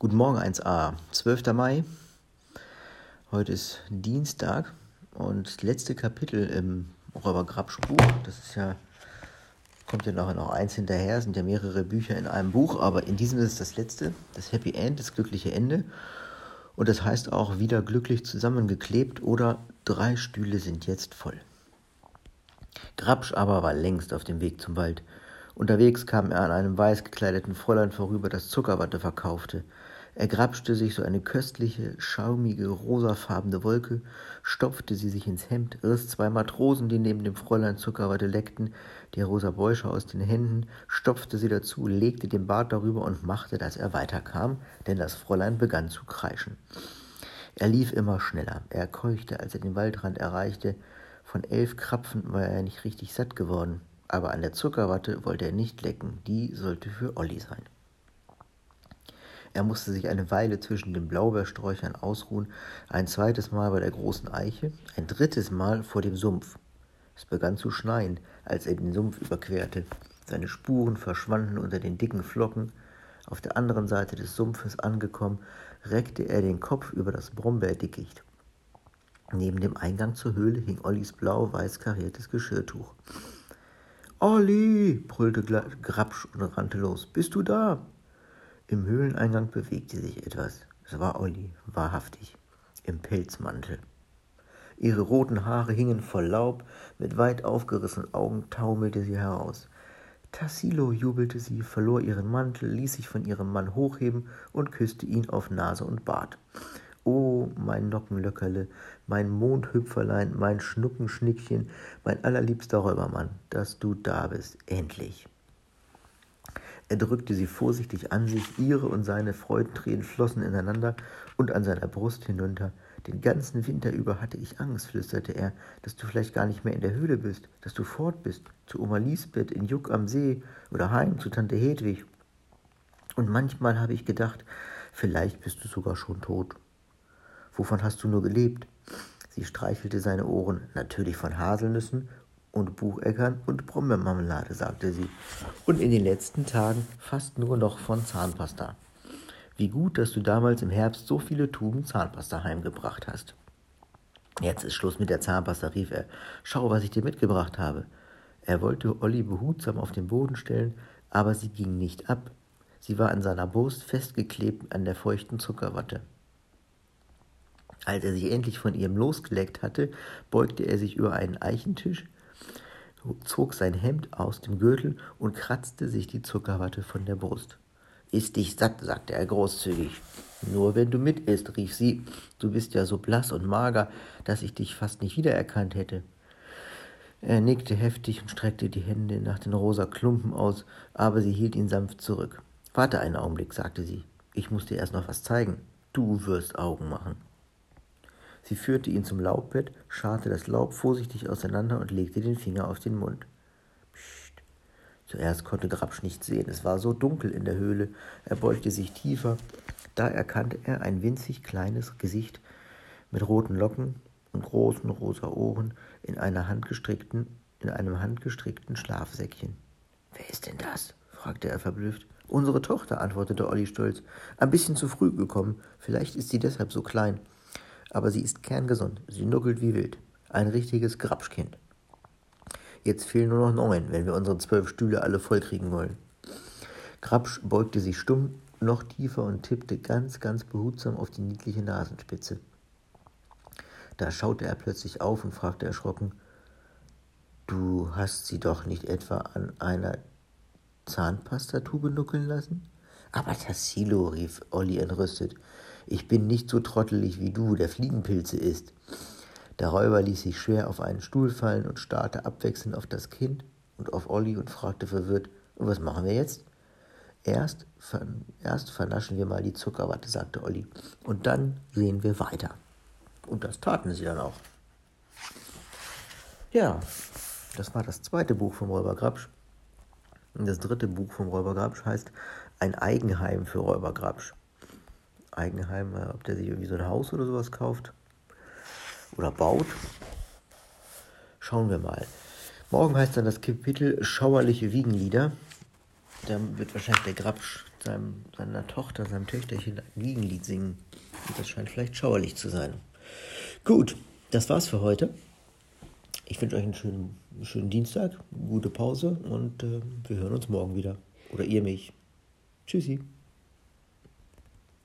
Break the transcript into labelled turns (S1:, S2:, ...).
S1: Guten Morgen 1a, 12. Mai. Heute ist Dienstag und das letzte Kapitel im Räuber Grabsch Buch. Das ist ja, kommt ja nachher noch eins hinterher, sind ja mehrere Bücher in einem Buch, aber in diesem ist das letzte, das Happy End, das glückliche Ende. Und das heißt auch wieder glücklich zusammengeklebt oder drei Stühle sind jetzt voll. Grabsch aber war längst auf dem Weg zum Wald. Unterwegs kam er an einem weiß gekleideten Fräulein vorüber, das Zuckerwatte verkaufte. Er grapschte sich so eine köstliche, schaumige, rosafarbene Wolke, stopfte sie sich ins Hemd, riss zwei Matrosen, die neben dem Fräulein Zuckerwatte leckten, die rosa Bäusche aus den Händen, stopfte sie dazu, legte den Bart darüber und machte, dass er weiterkam, denn das Fräulein begann zu kreischen. Er lief immer schneller. Er keuchte, als er den Waldrand erreichte. Von elf Krapfen war er nicht richtig satt geworden aber an der Zuckerwatte wollte er nicht lecken, die sollte für Olli sein. Er musste sich eine Weile zwischen den Blaubeersträuchern ausruhen, ein zweites Mal bei der großen Eiche, ein drittes Mal vor dem Sumpf. Es begann zu schneien, als er den Sumpf überquerte. Seine Spuren verschwanden unter den dicken Flocken. Auf der anderen Seite des Sumpfes angekommen, reckte er den Kopf über das Brombeerdickicht. Neben dem Eingang zur Höhle hing Ollis blau-weiß kariertes Geschirrtuch. Olli, brüllte Grabsch und rannte los. Bist du da? Im Höhleneingang bewegte sich etwas. Es war Olli, wahrhaftig, im Pelzmantel. Ihre roten Haare hingen voll Laub, mit weit aufgerissenen Augen taumelte sie heraus. Tassilo, jubelte sie, verlor ihren Mantel, ließ sich von ihrem Mann hochheben und küsste ihn auf Nase und Bart. Oh, mein Nockenlöckerle, mein Mondhüpferlein, mein Schnuckenschnickchen, mein allerliebster Räubermann, dass du da bist, endlich. Er drückte sie vorsichtig an sich, ihre und seine Freudentränen flossen ineinander und an seiner Brust hinunter. Den ganzen Winter über hatte ich Angst, flüsterte er, dass du vielleicht gar nicht mehr in der Höhle bist, dass du fort bist, zu Oma Lisbeth in Juck am See oder heim zu Tante Hedwig. Und manchmal habe ich gedacht, vielleicht bist du sogar schon tot. Wovon hast du nur gelebt? Sie streichelte seine Ohren. Natürlich von Haselnüssen und Bucheckern und Brombeermarmelade, sagte sie. Und in den letzten Tagen fast nur noch von Zahnpasta. Wie gut, dass du damals im Herbst so viele Tuben Zahnpasta heimgebracht hast. Jetzt ist Schluss mit der Zahnpasta, rief er. Schau, was ich dir mitgebracht habe. Er wollte Olli behutsam auf den Boden stellen, aber sie ging nicht ab. Sie war an seiner Brust festgeklebt an der feuchten Zuckerwatte. Als er sich endlich von ihrem losgeleckt hatte, beugte er sich über einen Eichentisch, zog sein Hemd aus dem Gürtel und kratzte sich die Zuckerwatte von der Brust. Iss dich satt, sagte er großzügig. Nur wenn du mit isst, rief sie. Du bist ja so blass und mager, dass ich dich fast nicht wiedererkannt hätte. Er nickte heftig und streckte die Hände nach den rosa Klumpen aus, aber sie hielt ihn sanft zurück. Warte einen Augenblick, sagte sie. Ich muss dir erst noch was zeigen. Du wirst Augen machen. Sie führte ihn zum Laubbett, scharrte das Laub vorsichtig auseinander und legte den Finger auf den Mund. Psst. Zuerst konnte Grabsch nichts sehen. Es war so dunkel in der Höhle. Er beugte sich tiefer. Da erkannte er ein winzig kleines Gesicht mit roten Locken und großen rosa Ohren in, einer handgestrickten, in einem handgestrickten Schlafsäckchen. Wer ist denn das? fragte er verblüfft. Unsere Tochter, antwortete Olli stolz. Ein bisschen zu früh gekommen. Vielleicht ist sie deshalb so klein aber sie ist kerngesund. Sie nuckelt wie wild. Ein richtiges Grabschkind. Jetzt fehlen nur noch neun, wenn wir unsere zwölf Stühle alle vollkriegen wollen. Grabsch beugte sich stumm noch tiefer und tippte ganz, ganz behutsam auf die niedliche Nasenspitze. Da schaute er plötzlich auf und fragte erschrocken, Du hast sie doch nicht etwa an einer Zahnpastatube nuckeln lassen? Aber Tassilo, rief Olli entrüstet, ich bin nicht so trottelig wie du, der Fliegenpilze isst. Der Räuber ließ sich schwer auf einen Stuhl fallen und starrte abwechselnd auf das Kind und auf Olli und fragte verwirrt, und was machen wir jetzt? Erst, erst vernaschen wir mal die Zuckerwatte, sagte Olli, und dann sehen wir weiter. Und das taten sie dann auch. Ja, das war das zweite Buch vom Räuber Grabsch. Und das dritte Buch vom Räuber Grabsch heißt Ein Eigenheim für Räuber Grabsch. Eigenheim, äh, ob der sich irgendwie so ein Haus oder sowas kauft oder baut. Schauen wir mal. Morgen heißt dann das Kapitel Schauerliche Wiegenlieder. Da wird wahrscheinlich der Grabsch seinem, seiner Tochter, seinem Töchterchen ein Wiegenlied singen. Und das scheint vielleicht schauerlich zu sein. Gut, das war's für heute. Ich wünsche euch einen schönen, schönen Dienstag, gute Pause und äh, wir hören uns morgen wieder. Oder ihr mich. Tschüssi.